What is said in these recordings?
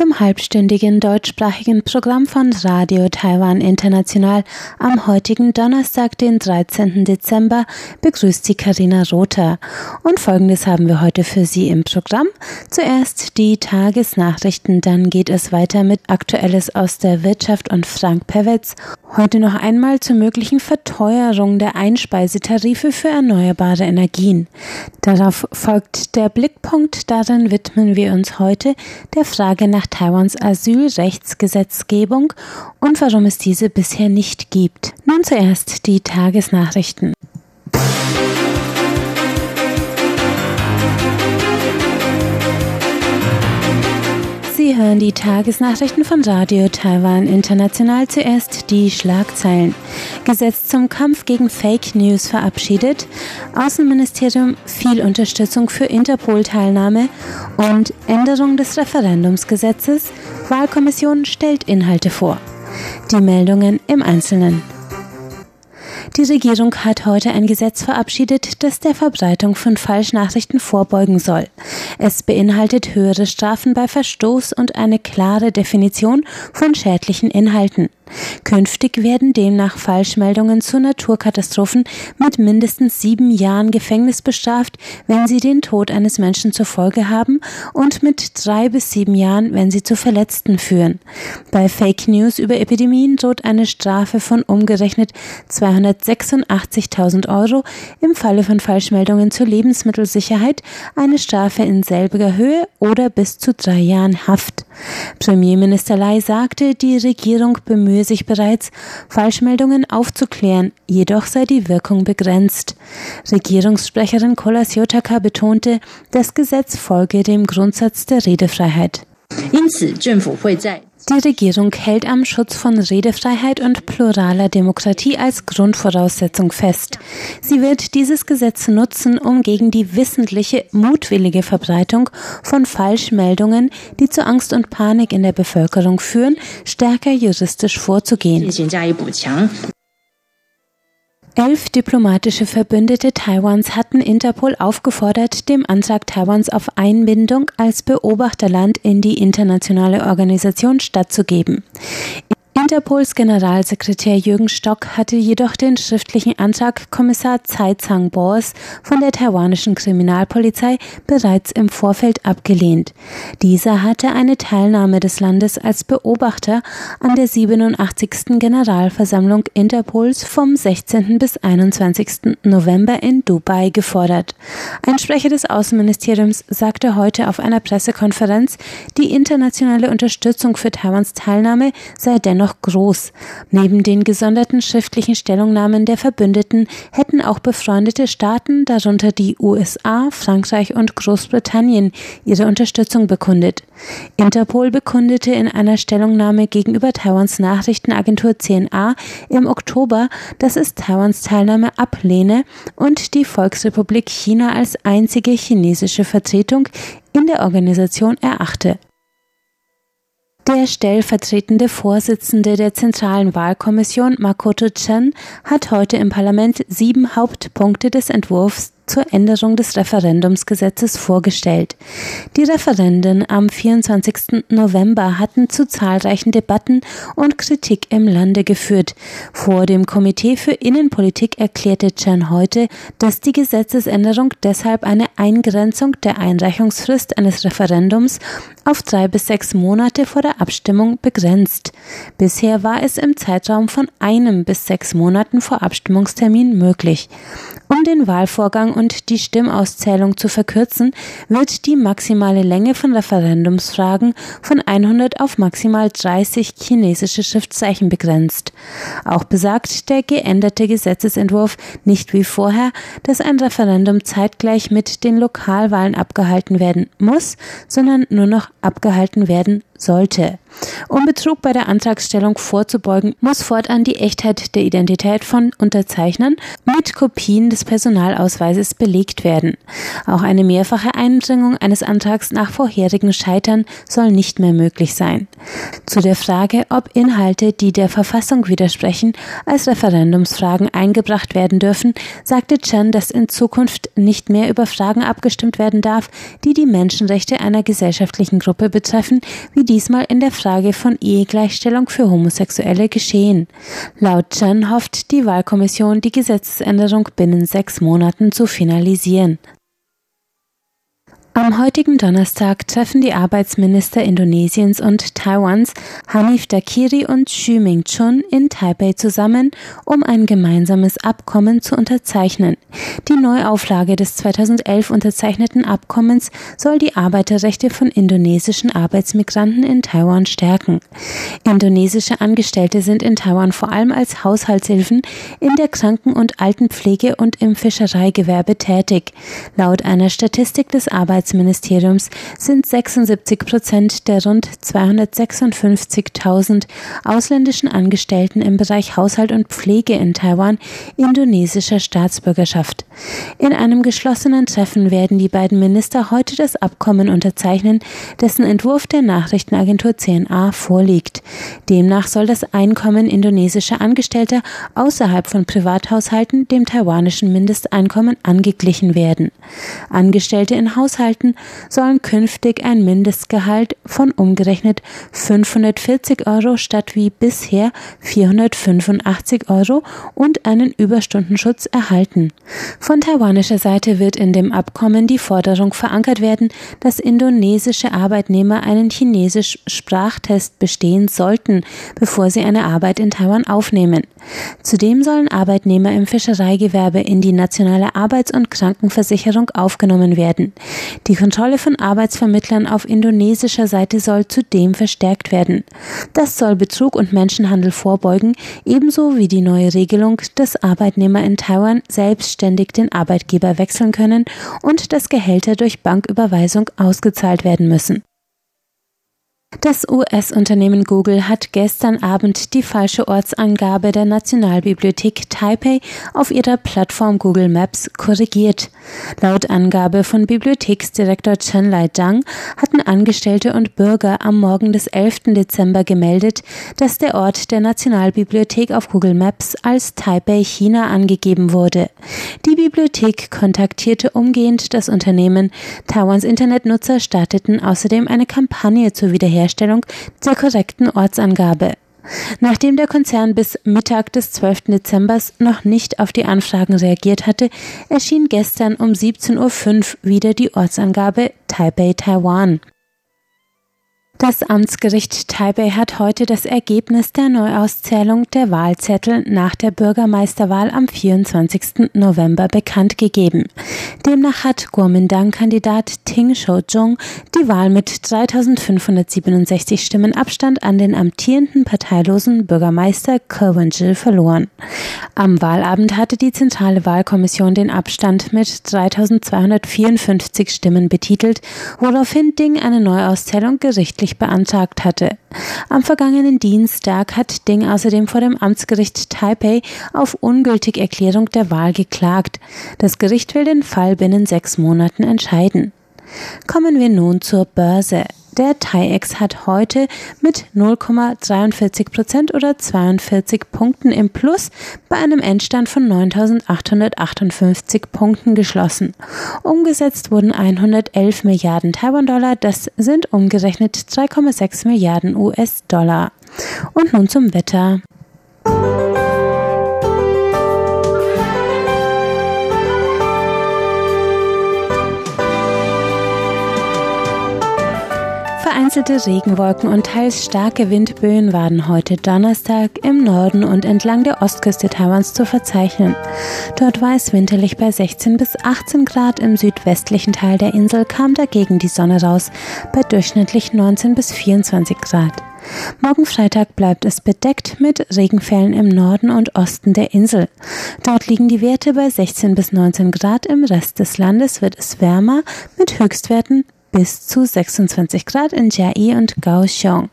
Zum halbstündigen deutschsprachigen Programm von Radio Taiwan International am heutigen Donnerstag, den 13. Dezember, begrüßt Sie Karina Rother. Und folgendes haben wir heute für Sie im Programm. Zuerst die Tagesnachrichten, dann geht es weiter mit Aktuelles aus der Wirtschaft und Frank Pewetz. Heute noch einmal zur möglichen Verteuerung der Einspeisetarife für erneuerbare Energien. Darauf folgt der Blickpunkt, darin widmen wir uns heute der Frage nach Taiwans Asylrechtsgesetzgebung und warum es diese bisher nicht gibt. Nun zuerst die Tagesnachrichten. Sie hören die Tagesnachrichten von Radio Taiwan International. Zuerst die Schlagzeilen. Gesetz zum Kampf gegen Fake News verabschiedet. Außenministerium viel Unterstützung für Interpol-Teilnahme und Änderung des Referendumsgesetzes. Wahlkommission stellt Inhalte vor. Die Meldungen im Einzelnen. Die Regierung hat heute ein Gesetz verabschiedet, das der Verbreitung von Falschnachrichten vorbeugen soll. Es beinhaltet höhere Strafen bei Verstoß und eine klare Definition von schädlichen Inhalten. Künftig werden demnach Falschmeldungen zu Naturkatastrophen mit mindestens sieben Jahren Gefängnis bestraft, wenn sie den Tod eines Menschen zur Folge haben und mit drei bis sieben Jahren, wenn sie zu Verletzten führen. Bei Fake News über Epidemien droht eine Strafe von umgerechnet 286.000 Euro, im Falle von Falschmeldungen zur Lebensmittelsicherheit eine Strafe in selbiger Höhe oder bis zu drei Jahren Haft. Premierminister Lai sagte, die Regierung bemühe sich bereits, Falschmeldungen aufzuklären, jedoch sei die Wirkung begrenzt. Regierungssprecherin Kola Siotaka betonte, das Gesetz folge dem Grundsatz der Redefreiheit. Die Regierung hält am Schutz von Redefreiheit und pluraler Demokratie als Grundvoraussetzung fest. Sie wird dieses Gesetz nutzen, um gegen die wissentliche, mutwillige Verbreitung von Falschmeldungen, die zu Angst und Panik in der Bevölkerung führen, stärker juristisch vorzugehen. Elf diplomatische Verbündete Taiwans hatten Interpol aufgefordert, dem Antrag Taiwans auf Einbindung als Beobachterland in die internationale Organisation stattzugeben. Interpols Generalsekretär Jürgen Stock hatte jedoch den schriftlichen Antrag Kommissar Tsai Chang-Bors von der taiwanischen Kriminalpolizei bereits im Vorfeld abgelehnt. Dieser hatte eine Teilnahme des Landes als Beobachter an der 87. Generalversammlung Interpols vom 16. bis 21. November in Dubai gefordert. Ein Sprecher des Außenministeriums sagte heute auf einer Pressekonferenz, die internationale Unterstützung für Taiwans Teilnahme sei dennoch noch groß. Neben den gesonderten schriftlichen Stellungnahmen der Verbündeten hätten auch befreundete Staaten, darunter die USA, Frankreich und Großbritannien, ihre Unterstützung bekundet. Interpol bekundete in einer Stellungnahme gegenüber Taiwans Nachrichtenagentur CNA im Oktober, dass es Taiwans Teilnahme ablehne und die Volksrepublik China als einzige chinesische Vertretung in der Organisation erachte. Der stellvertretende Vorsitzende der Zentralen Wahlkommission, Makoto Chen, hat heute im Parlament sieben Hauptpunkte des Entwurfs zur Änderung des Referendumsgesetzes vorgestellt. Die Referenden am 24. November hatten zu zahlreichen Debatten und Kritik im Lande geführt. Vor dem Komitee für Innenpolitik erklärte Chen heute, dass die Gesetzesänderung deshalb eine Eingrenzung der Einreichungsfrist eines Referendums auf drei bis sechs Monate vor der Abstimmung begrenzt. Bisher war es im Zeitraum von einem bis sechs Monaten vor Abstimmungstermin möglich. Um den Wahlvorgang und die Stimmauszählung zu verkürzen, wird die maximale Länge von Referendumsfragen von 100 auf maximal 30 chinesische Schriftzeichen begrenzt. Auch besagt der geänderte Gesetzesentwurf nicht wie vorher, dass ein Referendum zeitgleich mit den Lokalwahlen abgehalten werden muss, sondern nur noch abgehalten werden sollte. Um Betrug bei der Antragsstellung vorzubeugen, muss fortan die Echtheit der Identität von Unterzeichnern mit Kopien des Personalausweises belegt werden. Auch eine mehrfache Einbringung eines Antrags nach vorherigen Scheitern soll nicht mehr möglich sein. Zu der Frage, ob Inhalte, die der Verfassung widersprechen, als Referendumsfragen eingebracht werden dürfen, sagte Chen, dass in Zukunft nicht mehr über Fragen abgestimmt werden darf, die die Menschenrechte einer gesellschaftlichen Gruppe betreffen, wie diesmal in der Frage von Ehegleichstellung für Homosexuelle geschehen. Laut Chen hofft die Wahlkommission, die Gesetzesänderung binnen sechs Monaten zu finalisieren. Am heutigen Donnerstag treffen die Arbeitsminister Indonesiens und Taiwans Hanif Dakiri und Xu Ming-chun in Taipei zusammen, um ein gemeinsames Abkommen zu unterzeichnen. Die Neuauflage des 2011 unterzeichneten Abkommens soll die Arbeiterrechte von indonesischen Arbeitsmigranten in Taiwan stärken. Indonesische Angestellte sind in Taiwan vor allem als Haushaltshilfen in der Kranken- und Altenpflege und im Fischereigewerbe tätig. Laut einer Statistik des Arbeits Arbeitsministeriums sind 76 Prozent der rund 256.000 ausländischen Angestellten im Bereich Haushalt und Pflege in Taiwan indonesischer Staatsbürgerschaft. In einem geschlossenen Treffen werden die beiden Minister heute das Abkommen unterzeichnen, dessen Entwurf der Nachrichtenagentur CNA vorliegt. Demnach soll das Einkommen indonesischer Angestellter außerhalb von Privathaushalten dem taiwanischen Mindesteinkommen angeglichen werden. Angestellte in Haushalten Haushalten sollen künftig ein Mindestgehalt von umgerechnet 540 Euro statt wie bisher 485 Euro und einen Überstundenschutz erhalten. Von taiwanischer Seite wird in dem Abkommen die Forderung verankert werden, dass indonesische Arbeitnehmer einen Chinesisch-Sprachtest bestehen sollten, bevor sie eine Arbeit in Taiwan aufnehmen. Zudem sollen Arbeitnehmer im Fischereigewerbe in die nationale Arbeits- und Krankenversicherung aufgenommen werden. Die Kontrolle von Arbeitsvermittlern auf indonesischer Seite soll zudem verstärkt werden. Das soll Betrug und Menschenhandel vorbeugen, ebenso wie die neue Regelung, dass Arbeitnehmer in Taiwan selbstständig den Arbeitgeber wechseln können und dass Gehälter durch Banküberweisung ausgezahlt werden müssen. Das US-Unternehmen Google hat gestern Abend die falsche Ortsangabe der Nationalbibliothek Taipei auf ihrer Plattform Google Maps korrigiert. Laut Angabe von Bibliotheksdirektor Chen Lai Zhang hatten Angestellte und Bürger am Morgen des 11. Dezember gemeldet, dass der Ort der Nationalbibliothek auf Google Maps als Taipei, China angegeben wurde. Die Bibliothek kontaktierte umgehend das Unternehmen. Taiwans Internetnutzer starteten außerdem eine Kampagne zur Wiederherstellung Herstellung der korrekten Ortsangabe. Nachdem der Konzern bis Mittag des 12. Dezember noch nicht auf die Anfragen reagiert hatte, erschien gestern um 17.05 Uhr wieder die Ortsangabe Taipei, Taiwan. Das Amtsgericht Taipei hat heute das Ergebnis der Neuauszählung der Wahlzettel nach der Bürgermeisterwahl am 24. November bekannt gegeben. Demnach hat Kuomintang-Kandidat Ting Shou-jung die Wahl mit 3567 Stimmen Abstand an den amtierenden parteilosen Bürgermeister Ke wen verloren. Am Wahlabend hatte die Zentrale Wahlkommission den Abstand mit 3254 Stimmen betitelt, woraufhin Ding eine Neuauszählung gerichtlich gerichtlich beantragt hatte. Am vergangenen Dienstag hat Ding außerdem vor dem Amtsgericht Taipei auf ungültige Erklärung der Wahl geklagt. Das Gericht will den Fall binnen sechs Monaten entscheiden. Kommen wir nun zur Börse. Der TAIEX hat heute mit 0,43 Prozent oder 42 Punkten im Plus bei einem Endstand von 9.858 Punkten geschlossen. Umgesetzt wurden 111 Milliarden Taiwan-Dollar, das sind umgerechnet 3,6 Milliarden US-Dollar. Und nun zum Wetter. Vereinzelte Regenwolken und teils starke Windböen waren heute Donnerstag im Norden und entlang der Ostküste Taiwans zu verzeichnen. Dort war es winterlich bei 16 bis 18 Grad, im südwestlichen Teil der Insel kam dagegen die Sonne raus bei durchschnittlich 19 bis 24 Grad. Morgen Freitag bleibt es bedeckt mit Regenfällen im Norden und Osten der Insel. Dort liegen die Werte bei 16 bis 19 Grad, im Rest des Landes wird es wärmer mit Höchstwerten bis zu 26 Grad in Jiayi und Kaohsiung.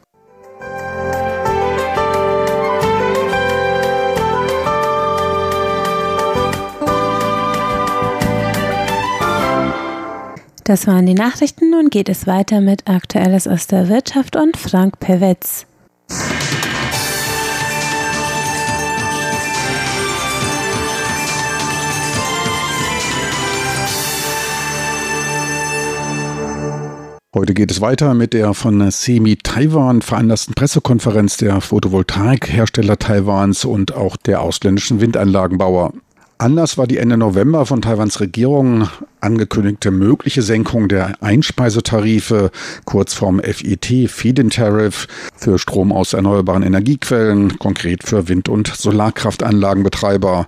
Das waren die Nachrichten. Nun geht es weiter mit Aktuelles aus der Wirtschaft und Frank Pewetz. Heute geht es weiter mit der von SEMI Taiwan veranlassten Pressekonferenz der Photovoltaikhersteller Taiwans und auch der ausländischen Windanlagenbauer. Anlass war die Ende November von Taiwans Regierung angekündigte mögliche Senkung der Einspeisetarife, kurz vom FET, Feed-in Tariff, für Strom aus erneuerbaren Energiequellen, konkret für Wind- und Solarkraftanlagenbetreiber.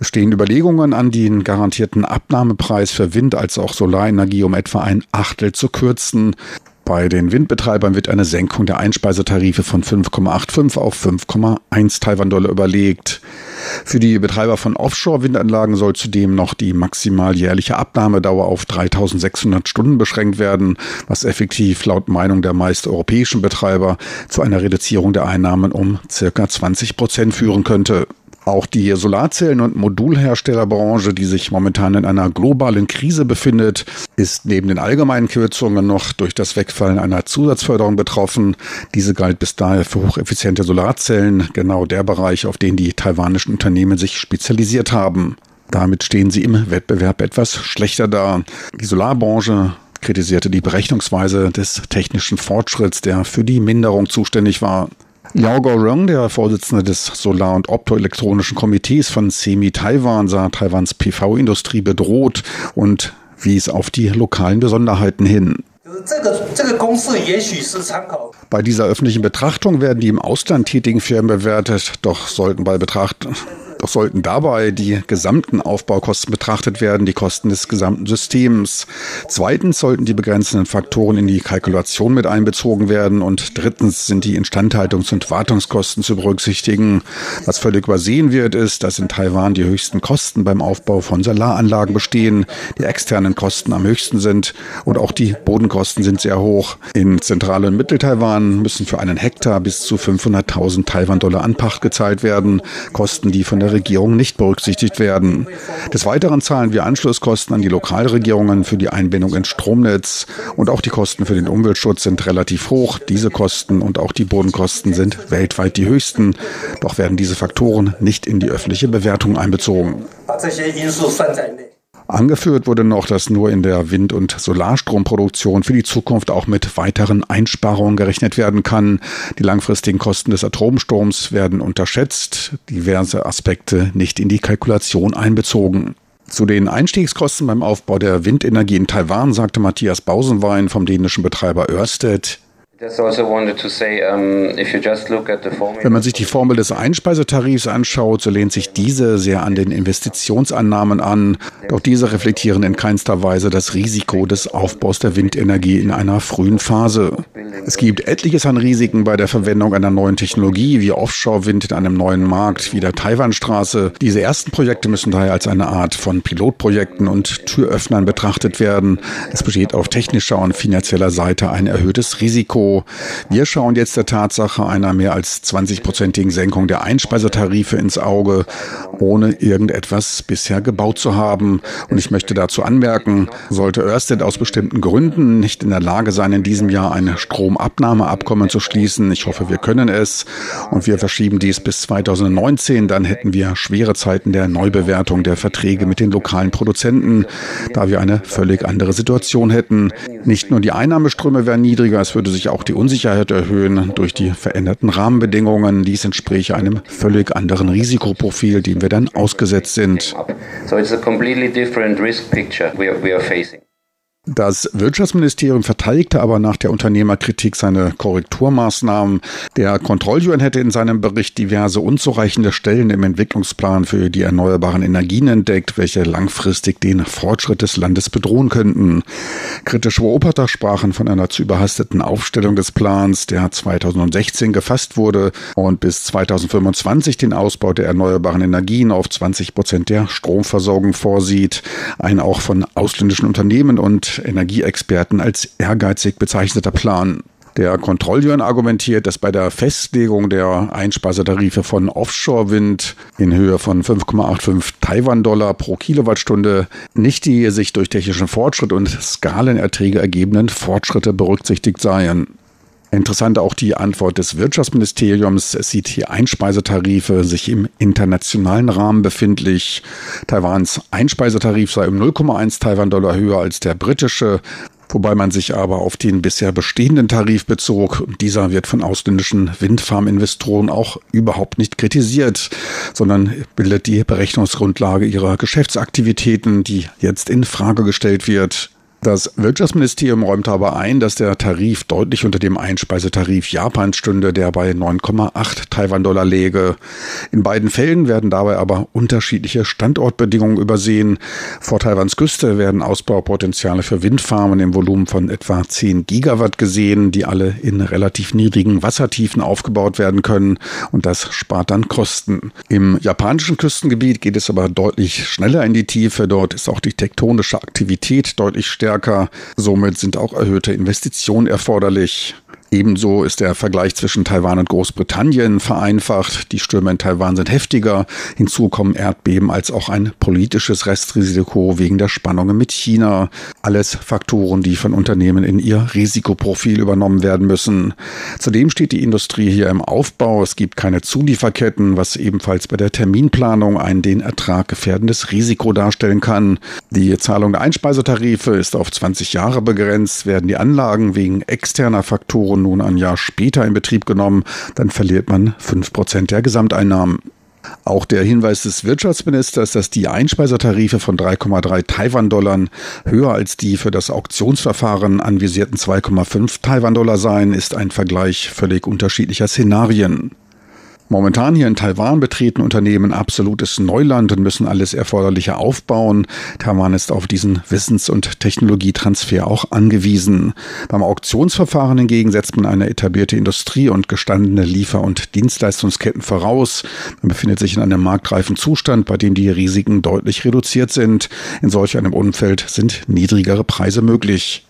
Es stehen Überlegungen an, den garantierten Abnahmepreis für Wind- als auch Solarenergie um etwa ein Achtel zu kürzen. Bei den Windbetreibern wird eine Senkung der Einspeisetarife von 5,85 auf 5,1 Taiwan-Dollar überlegt. Für die Betreiber von Offshore-Windanlagen soll zudem noch die maximal jährliche Abnahmedauer auf 3600 Stunden beschränkt werden, was effektiv laut Meinung der meist europäischen Betreiber zu einer Reduzierung der Einnahmen um circa 20 Prozent führen könnte. Auch die Solarzellen- und Modulherstellerbranche, die sich momentan in einer globalen Krise befindet, ist neben den allgemeinen Kürzungen noch durch das Wegfallen einer Zusatzförderung betroffen. Diese galt bis daher für hocheffiziente Solarzellen, genau der Bereich, auf den die taiwanischen Unternehmen sich spezialisiert haben. Damit stehen sie im Wettbewerb etwas schlechter da. Die Solarbranche kritisierte die Berechnungsweise des technischen Fortschritts, der für die Minderung zuständig war. Yao Gorong, der Vorsitzende des Solar- und Optoelektronischen Komitees von SEMI Taiwan, sah Taiwans PV-Industrie bedroht und wies auf die lokalen Besonderheiten hin. Bei dieser öffentlichen Betrachtung werden die im Ausland tätigen Firmen bewertet, doch sollten bei Betracht sollten dabei die gesamten Aufbaukosten betrachtet werden, die Kosten des gesamten Systems. Zweitens sollten die begrenzenden Faktoren in die Kalkulation mit einbezogen werden und drittens sind die Instandhaltungs- und Wartungskosten zu berücksichtigen. Was völlig übersehen wird, ist, dass in Taiwan die höchsten Kosten beim Aufbau von Solaranlagen bestehen, die externen Kosten am höchsten sind und auch die Bodenkosten sind sehr hoch. In Zentral- und Mittel-Taiwan müssen für einen Hektar bis zu 500.000 Taiwan-Dollar Anpacht gezahlt werden, Kosten, die von der Regierung nicht berücksichtigt werden. Des Weiteren zahlen wir Anschlusskosten an die Lokalregierungen für die Einbindung ins Stromnetz und auch die Kosten für den Umweltschutz sind relativ hoch. Diese Kosten und auch die Bodenkosten sind weltweit die höchsten. Doch werden diese Faktoren nicht in die öffentliche Bewertung einbezogen. Angeführt wurde noch, dass nur in der Wind- und Solarstromproduktion für die Zukunft auch mit weiteren Einsparungen gerechnet werden kann. Die langfristigen Kosten des Atomstroms werden unterschätzt, diverse Aspekte nicht in die Kalkulation einbezogen. Zu den Einstiegskosten beim Aufbau der Windenergie in Taiwan sagte Matthias Bausenwein vom dänischen Betreiber Ørsted, Wenn man sich die Formel des Einspeisetarifs anschaut, so lehnt sich diese sehr an den Investitionsannahmen an. Doch diese reflektieren in keinster Weise das Risiko des Aufbaus der Windenergie in einer frühen Phase. Es gibt etliches an Risiken bei der Verwendung einer neuen Technologie wie Offshore-Wind in einem neuen Markt wie der Taiwanstraße. Diese ersten Projekte müssen daher als eine Art von Pilotprojekten und Türöffnern betrachtet werden. Es besteht auf technischer und finanzieller Seite ein erhöhtes Risiko. Wir schauen jetzt der Tatsache einer mehr als 20-prozentigen Senkung der Einspeisetarife ins Auge, ohne irgendetwas bisher gebaut zu haben. Und ich möchte dazu anmerken, sollte Ørsted aus bestimmten Gründen nicht in der Lage sein, in diesem Jahr ein Stromabnahmeabkommen zu schließen, ich hoffe, wir können es, und wir verschieben dies bis 2019, dann hätten wir schwere Zeiten der Neubewertung der Verträge mit den lokalen Produzenten, da wir eine völlig andere Situation hätten. Nicht nur die Einnahmeströme wären niedriger, es würde sich auch auch die Unsicherheit erhöhen durch die veränderten Rahmenbedingungen. Dies entspräche einem völlig anderen Risikoprofil, dem wir dann ausgesetzt sind. So it's a completely different risk picture we are, we are facing. Das Wirtschaftsministerium verteidigte aber nach der Unternehmerkritik seine Korrekturmaßnahmen. Der Kontrolljurn hätte in seinem Bericht diverse unzureichende Stellen im Entwicklungsplan für die erneuerbaren Energien entdeckt, welche langfristig den Fortschritt des Landes bedrohen könnten. Kritische Beobachter sprachen von einer zu überhasteten Aufstellung des Plans, der 2016 gefasst wurde und bis 2025 den Ausbau der erneuerbaren Energien auf 20 Prozent der Stromversorgung vorsieht. Ein auch von ausländischen Unternehmen und Energieexperten als ehrgeizig bezeichneter Plan. Der Kontrolljörn argumentiert, dass bei der Festlegung der Einspeisetarife von Offshore-Wind in Höhe von 5,85 Taiwan-Dollar pro Kilowattstunde nicht die sich durch technischen Fortschritt und Skalenerträge ergebenden Fortschritte berücksichtigt seien. Interessant auch die Antwort des Wirtschaftsministeriums. Es sieht hier Einspeisetarife sich im internationalen Rahmen befindlich. Taiwans Einspeisetarif sei um 0,1 Taiwan-Dollar höher als der britische wobei man sich aber auf den bisher bestehenden Tarif bezog. Dieser wird von ausländischen Windfarminvestoren auch überhaupt nicht kritisiert, sondern bildet die Berechnungsgrundlage ihrer Geschäftsaktivitäten, die jetzt in Frage gestellt wird. Das Wirtschaftsministerium räumt aber ein, dass der Tarif deutlich unter dem Einspeisetarif Japans stünde, der bei 9,8 Taiwan-Dollar läge. In beiden Fällen werden dabei aber unterschiedliche Standortbedingungen übersehen. Vor Taiwans Küste werden Ausbaupotenziale für Windfarmen im Volumen von etwa 10 Gigawatt gesehen, die alle in relativ niedrigen Wassertiefen aufgebaut werden können und das spart dann Kosten. Im japanischen Küstengebiet geht es aber deutlich schneller in die Tiefe. Dort ist auch die tektonische Aktivität deutlich stärker stärker. Somit sind auch erhöhte Investitionen erforderlich. Ebenso ist der Vergleich zwischen Taiwan und Großbritannien vereinfacht. Die Stürme in Taiwan sind heftiger. Hinzu kommen Erdbeben als auch ein politisches Restrisiko wegen der Spannungen mit China. Alles Faktoren, die von Unternehmen in ihr Risikoprofil übernommen werden müssen. Zudem steht die Industrie hier im Aufbau. Es gibt keine Zulieferketten, was ebenfalls bei der Terminplanung ein den Ertrag gefährdendes Risiko darstellen kann. Die Zahlung der Einspeisetarife ist auf 20 Jahre begrenzt. Werden die Anlagen wegen externer Faktoren nun ein Jahr später in Betrieb genommen, dann verliert man fünf Prozent der Gesamteinnahmen. Auch der Hinweis des Wirtschaftsministers, dass die Einspeisertarife von 3,3 Taiwan-Dollar höher als die für das Auktionsverfahren anvisierten 2,5 Taiwan-Dollar seien, ist ein Vergleich völlig unterschiedlicher Szenarien. Momentan hier in Taiwan betreten Unternehmen absolutes Neuland und müssen alles Erforderliche aufbauen. Taiwan ist auf diesen Wissens- und Technologietransfer auch angewiesen. Beim Auktionsverfahren hingegen setzt man eine etablierte Industrie und gestandene Liefer- und Dienstleistungsketten voraus. Man befindet sich in einem marktreifen Zustand, bei dem die Risiken deutlich reduziert sind. In solch einem Umfeld sind niedrigere Preise möglich.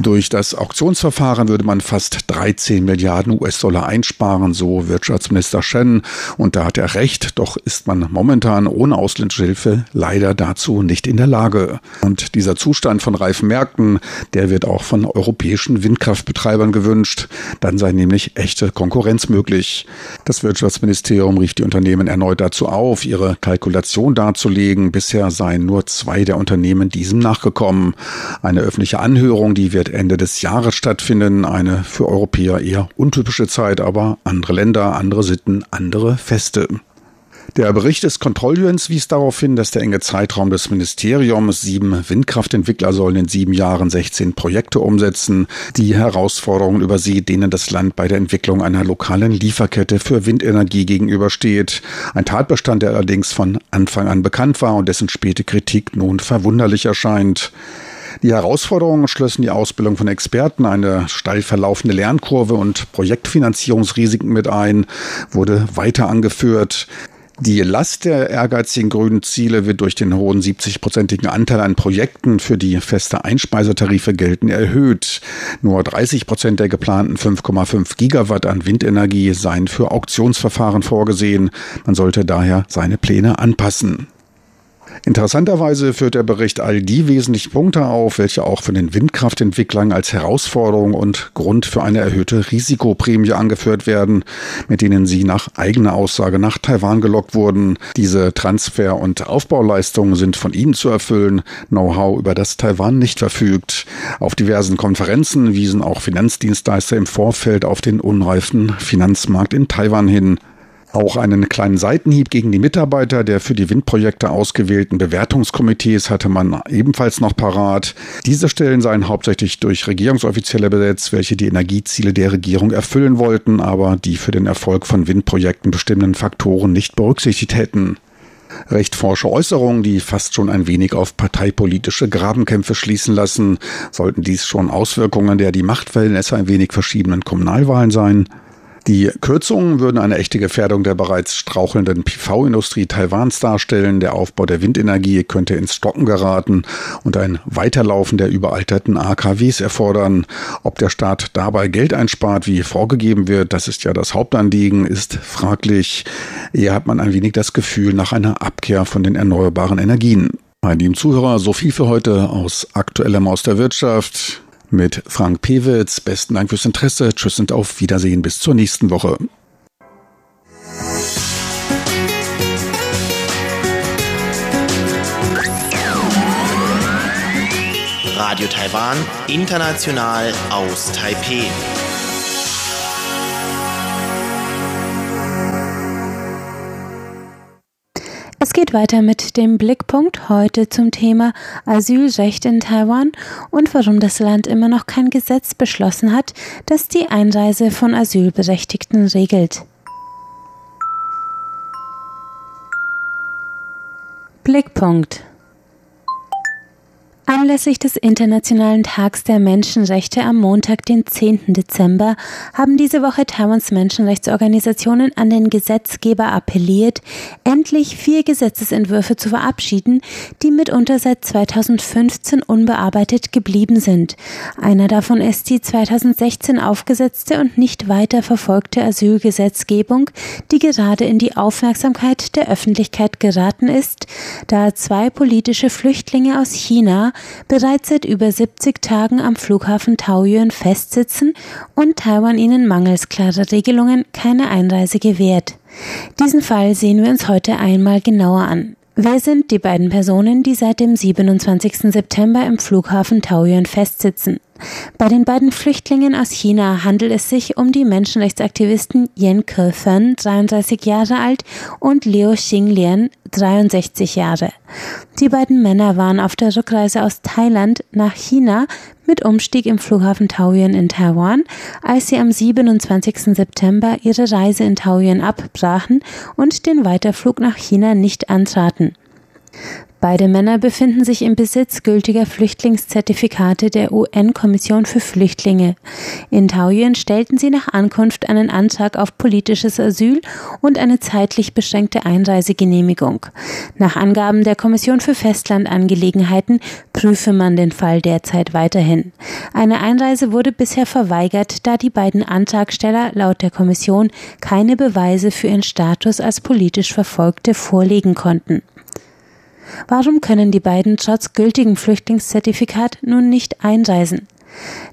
Durch das Auktionsverfahren würde man fast 13 Milliarden US-Dollar einsparen, so Wirtschaftsminister Shen. Und da hat er recht, doch ist man momentan ohne ausländische Hilfe leider dazu nicht in der Lage. Und dieser Zustand von reifen Märkten, der wird auch von europäischen Windkraftbetreibern gewünscht. Dann sei nämlich echte Konkurrenz möglich. Das Wirtschaftsministerium rief die Unternehmen erneut dazu auf, ihre Kalkulation darzulegen. Bisher seien nur zwei der Unternehmen diesem nachgekommen. Eine öffentliche Anhörung, die wird Ende des Jahres stattfinden. Eine für Europäer eher untypische Zeit, aber andere Länder, andere Sitten, andere Feste. Der Bericht des Kontrolljurens wies darauf hin, dass der enge Zeitraum des Ministeriums, sieben Windkraftentwickler sollen in sieben Jahren 16 Projekte umsetzen, die Herausforderungen übersieht, denen das Land bei der Entwicklung einer lokalen Lieferkette für Windenergie gegenübersteht. Ein Tatbestand, der allerdings von Anfang an bekannt war und dessen späte Kritik nun verwunderlich erscheint. Die Herausforderungen schlössen die Ausbildung von Experten, eine steil verlaufende Lernkurve und Projektfinanzierungsrisiken mit ein, wurde weiter angeführt. Die Last der ehrgeizigen grünen Ziele wird durch den hohen 70-prozentigen Anteil an Projekten für die feste Einspeisetarife gelten erhöht. Nur 30 Prozent der geplanten 5,5 Gigawatt an Windenergie seien für Auktionsverfahren vorgesehen. Man sollte daher seine Pläne anpassen. Interessanterweise führt der Bericht all die wesentlichen Punkte auf, welche auch von den Windkraftentwicklern als Herausforderung und Grund für eine erhöhte Risikoprämie angeführt werden, mit denen sie nach eigener Aussage nach Taiwan gelockt wurden. Diese Transfer- und Aufbauleistungen sind von ihnen zu erfüllen, Know-how über das Taiwan nicht verfügt. Auf diversen Konferenzen wiesen auch Finanzdienstleister im Vorfeld auf den unreifen Finanzmarkt in Taiwan hin. Auch einen kleinen Seitenhieb gegen die Mitarbeiter der für die Windprojekte ausgewählten Bewertungskomitees hatte man ebenfalls noch parat. Diese Stellen seien hauptsächlich durch Regierungsoffizielle besetzt, welche die Energieziele der Regierung erfüllen wollten, aber die für den Erfolg von Windprojekten bestimmenden Faktoren nicht berücksichtigt hätten. Recht forsche Äußerungen, die fast schon ein wenig auf parteipolitische Grabenkämpfe schließen lassen. Sollten dies schon Auswirkungen der die Machtverhältnisse ein wenig verschiedenen Kommunalwahlen sein? Die Kürzungen würden eine echte Gefährdung der bereits strauchelnden PV-Industrie Taiwans darstellen. Der Aufbau der Windenergie könnte ins Stocken geraten und ein Weiterlaufen der überalterten AKWs erfordern. Ob der Staat dabei Geld einspart, wie vorgegeben wird, das ist ja das Hauptanliegen, ist fraglich. Eher hat man ein wenig das Gefühl nach einer Abkehr von den erneuerbaren Energien. Meine lieben Zuhörer, so viel für heute aus aktuellem aus der Wirtschaft mit Frank Pewitz. Besten Dank fürs Interesse. Tschüss und auf Wiedersehen bis zur nächsten Woche. Radio Taiwan, international aus Taipeh. Es geht weiter mit dem Blickpunkt heute zum Thema Asylrecht in Taiwan und warum das Land immer noch kein Gesetz beschlossen hat, das die Einreise von Asylberechtigten regelt. Blickpunkt Anlässlich des Internationalen Tags der Menschenrechte am Montag, den 10. Dezember, haben diese Woche Taiwans Menschenrechtsorganisationen an den Gesetzgeber appelliert, endlich vier Gesetzesentwürfe zu verabschieden, die mitunter seit 2015 unbearbeitet geblieben sind. Einer davon ist die 2016 aufgesetzte und nicht weiter verfolgte Asylgesetzgebung, die gerade in die Aufmerksamkeit der Öffentlichkeit geraten ist, da zwei politische Flüchtlinge aus China bereits seit über 70 Tagen am Flughafen Taoyuan festsitzen und Taiwan ihnen mangels klarer Regelungen keine Einreise gewährt. Diesen Fall sehen wir uns heute einmal genauer an. Wer sind die beiden Personen, die seit dem 27. September im Flughafen Taoyuan festsitzen? Bei den beiden Flüchtlingen aus China handelt es sich um die Menschenrechtsaktivisten Yen Ke-fen, 33 Jahre alt, und Liu Xinglian, 63 Jahre. Die beiden Männer waren auf der Rückreise aus Thailand nach China mit Umstieg im Flughafen Taoyuan in Taiwan, als sie am 27. September ihre Reise in Taoyuan abbrachen und den Weiterflug nach China nicht antraten. Beide Männer befinden sich im Besitz gültiger Flüchtlingszertifikate der UN-Kommission für Flüchtlinge. In Taoyuan stellten sie nach Ankunft einen Antrag auf politisches Asyl und eine zeitlich beschränkte Einreisegenehmigung. Nach Angaben der Kommission für Festlandangelegenheiten prüfe man den Fall derzeit weiterhin. Eine Einreise wurde bisher verweigert, da die beiden Antragsteller laut der Kommission keine Beweise für ihren Status als politisch Verfolgte vorlegen konnten. Warum können die beiden trotz gültigem Flüchtlingszertifikat nun nicht einreisen?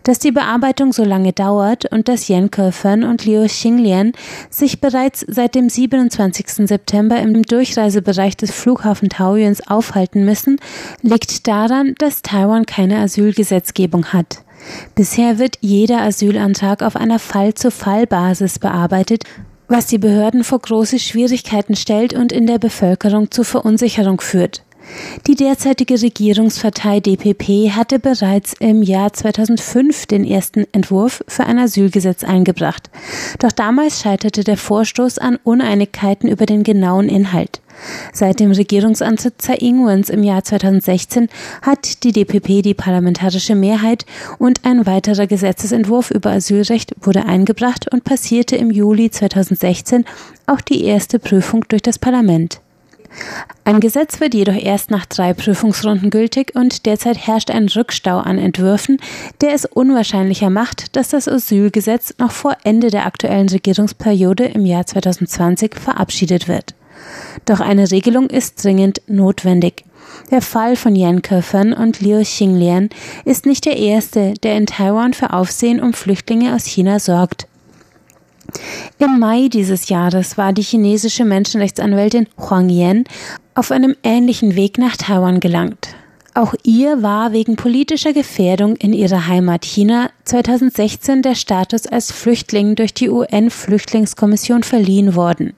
Dass die Bearbeitung so lange dauert und dass Yen Kefen und Liu Xinglian sich bereits seit dem 27. September im Durchreisebereich des Flughafen Taoyuans aufhalten müssen, liegt daran, dass Taiwan keine Asylgesetzgebung hat. Bisher wird jeder Asylantrag auf einer Fall-zu-Fall-Basis bearbeitet, was die Behörden vor große Schwierigkeiten stellt und in der Bevölkerung zu Verunsicherung führt. Die derzeitige Regierungspartei DPP hatte bereits im Jahr 2005 den ersten Entwurf für ein Asylgesetz eingebracht. Doch damals scheiterte der Vorstoß an Uneinigkeiten über den genauen Inhalt. Seit dem Regierungsantritt Tsai Ing-wens im Jahr 2016 hat die DPP die parlamentarische Mehrheit und ein weiterer Gesetzesentwurf über Asylrecht wurde eingebracht und passierte im Juli 2016 auch die erste Prüfung durch das Parlament. Ein Gesetz wird jedoch erst nach drei Prüfungsrunden gültig und derzeit herrscht ein Rückstau an Entwürfen, der es unwahrscheinlicher macht, dass das Asylgesetz noch vor Ende der aktuellen Regierungsperiode im Jahr 2020 verabschiedet wird. Doch eine Regelung ist dringend notwendig. Der Fall von Yan Kefen und Liu Xinglian ist nicht der erste, der in Taiwan für Aufsehen um Flüchtlinge aus China sorgt. Im Mai dieses Jahres war die chinesische Menschenrechtsanwältin Huang Yan auf einem ähnlichen Weg nach Taiwan gelangt. Auch ihr war wegen politischer Gefährdung in ihrer Heimat China 2016 der Status als Flüchtling durch die UN-Flüchtlingskommission verliehen worden.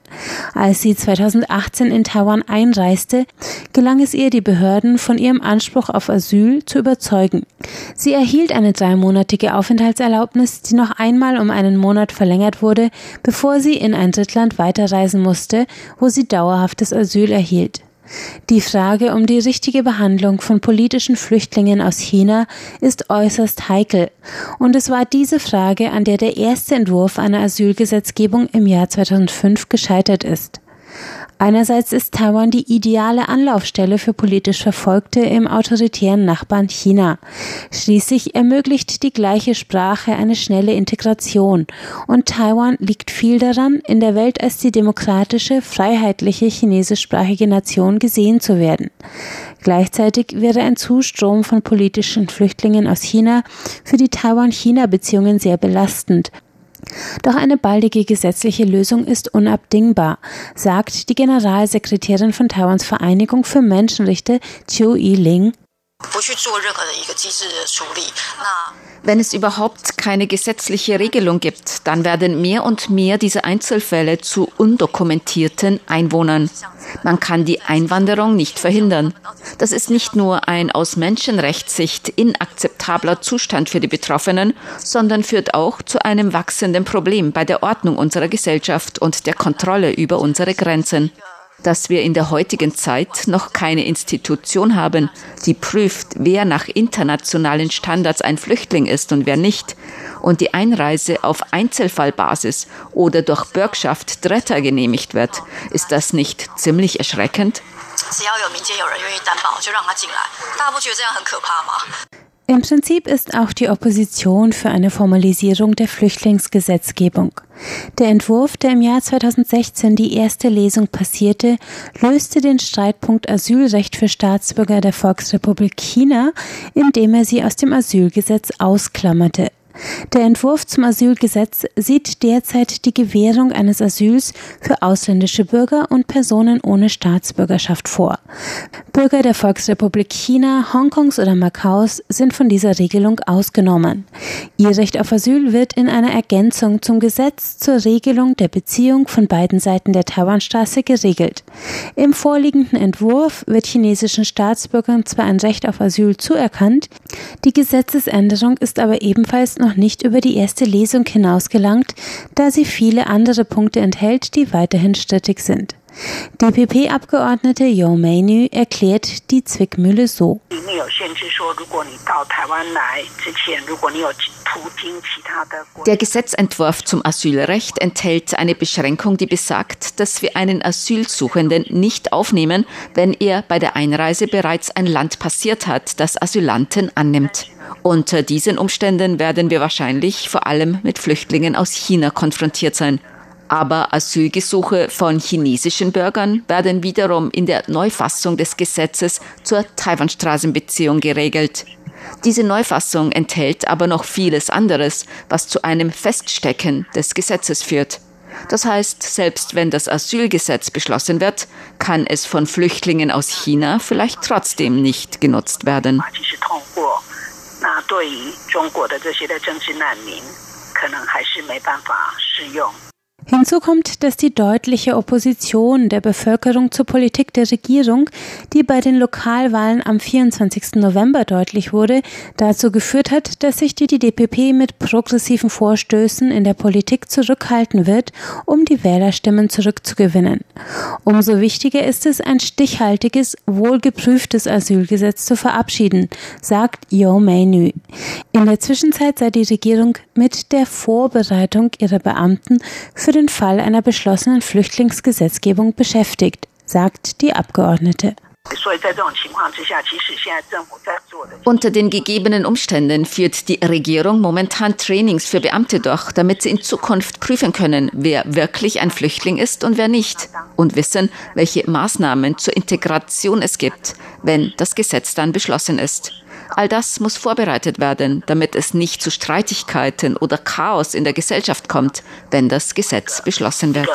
Als sie 2018 in Taiwan einreiste, gelang es ihr, die Behörden von ihrem Anspruch auf Asyl zu überzeugen. Sie erhielt eine dreimonatige Aufenthaltserlaubnis, die noch einmal um einen Monat verlängert wurde, bevor sie in ein Drittland weiterreisen musste, wo sie dauerhaftes Asyl erhielt. Die Frage um die richtige Behandlung von politischen Flüchtlingen aus China ist äußerst heikel, und es war diese Frage, an der der erste Entwurf einer Asylgesetzgebung im Jahr 2005 gescheitert ist. Einerseits ist Taiwan die ideale Anlaufstelle für politisch Verfolgte im autoritären Nachbarn China. Schließlich ermöglicht die gleiche Sprache eine schnelle Integration und Taiwan liegt viel daran, in der Welt als die demokratische, freiheitliche chinesischsprachige Nation gesehen zu werden. Gleichzeitig wäre ein Zustrom von politischen Flüchtlingen aus China für die Taiwan-China-Beziehungen sehr belastend doch eine baldige gesetzliche Lösung ist unabdingbar, sagt die Generalsekretärin von Taiwans Vereinigung für Menschenrechte Chiu Yi-Ling. Wenn es überhaupt keine gesetzliche Regelung gibt, dann werden mehr und mehr diese Einzelfälle zu undokumentierten Einwohnern. Man kann die Einwanderung nicht verhindern. Das ist nicht nur ein aus Menschenrechtssicht inakzeptabler Zustand für die Betroffenen, sondern führt auch zu einem wachsenden Problem bei der Ordnung unserer Gesellschaft und der Kontrolle über unsere Grenzen dass wir in der heutigen Zeit noch keine Institution haben, die prüft, wer nach internationalen Standards ein Flüchtling ist und wer nicht, und die Einreise auf Einzelfallbasis oder durch Bürgschaft Dritter genehmigt wird. Ist das nicht ziemlich erschreckend? Im Prinzip ist auch die Opposition für eine Formalisierung der Flüchtlingsgesetzgebung. Der Entwurf, der im Jahr 2016 die erste Lesung passierte, löste den Streitpunkt Asylrecht für Staatsbürger der Volksrepublik China, indem er sie aus dem Asylgesetz ausklammerte. Der Entwurf zum Asylgesetz sieht derzeit die Gewährung eines Asyls für ausländische Bürger und Personen ohne Staatsbürgerschaft vor. Bürger der Volksrepublik China, Hongkongs oder Makaus sind von dieser Regelung ausgenommen. Ihr Recht auf Asyl wird in einer Ergänzung zum Gesetz zur Regelung der Beziehung von beiden Seiten der Taiwanstraße geregelt. Im vorliegenden Entwurf wird chinesischen Staatsbürgern zwar ein Recht auf Asyl zuerkannt, die Gesetzesänderung ist aber ebenfalls noch noch nicht über die erste Lesung hinausgelangt, da sie viele andere Punkte enthält, die weiterhin strittig sind. DPP-Abgeordnete Jo Meinü erklärt die Zwickmühle so. Der Gesetzentwurf zum Asylrecht enthält eine Beschränkung, die besagt, dass wir einen Asylsuchenden nicht aufnehmen, wenn er bei der Einreise bereits ein Land passiert hat, das Asylanten annimmt. Unter diesen Umständen werden wir wahrscheinlich vor allem mit Flüchtlingen aus China konfrontiert sein. Aber Asylgesuche von chinesischen Bürgern werden wiederum in der Neufassung des Gesetzes zur Taiwan-Straßenbeziehung geregelt. Diese Neufassung enthält aber noch vieles anderes, was zu einem Feststecken des Gesetzes führt. Das heißt, selbst wenn das Asylgesetz beschlossen wird, kann es von Flüchtlingen aus China vielleicht trotzdem nicht genutzt werden. 那对于中国的这些的政治难民，可能还是没办法适用。Hinzu kommt, dass die deutliche Opposition der Bevölkerung zur Politik der Regierung, die bei den Lokalwahlen am 24. November deutlich wurde, dazu geführt hat, dass sich die DPP mit progressiven Vorstößen in der Politik zurückhalten wird, um die Wählerstimmen zurückzugewinnen. Umso wichtiger ist es, ein stichhaltiges, wohlgeprüftes Asylgesetz zu verabschieden, sagt Yo Mei In der Zwischenzeit sei die Regierung mit der Vorbereitung ihrer Beamten für den Fall einer beschlossenen Flüchtlingsgesetzgebung beschäftigt, sagt die Abgeordnete. Unter den gegebenen Umständen führt die Regierung momentan Trainings für Beamte durch, damit sie in Zukunft prüfen können, wer wirklich ein Flüchtling ist und wer nicht und wissen, welche Maßnahmen zur Integration es gibt, wenn das Gesetz dann beschlossen ist. All das muss vorbereitet werden, damit es nicht zu Streitigkeiten oder Chaos in der Gesellschaft kommt, wenn das Gesetz beschlossen wird.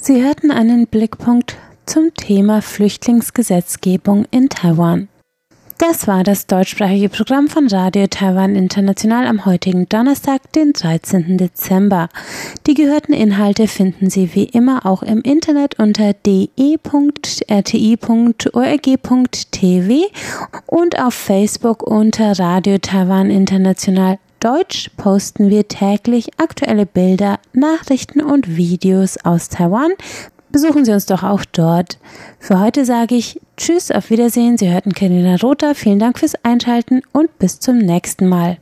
Sie hörten einen Blickpunkt zum Thema Flüchtlingsgesetzgebung in Taiwan. Das war das deutschsprachige Programm von Radio Taiwan International am heutigen Donnerstag, den 13. Dezember. Die gehörten Inhalte finden Sie wie immer auch im Internet unter de.rti.org.tv und auf Facebook unter Radio Taiwan International. Deutsch posten wir täglich aktuelle Bilder, Nachrichten und Videos aus Taiwan besuchen Sie uns doch auch dort. Für heute sage ich Tschüss, auf Wiedersehen. Sie hörten Karina Rother. Vielen Dank fürs Einschalten und bis zum nächsten Mal.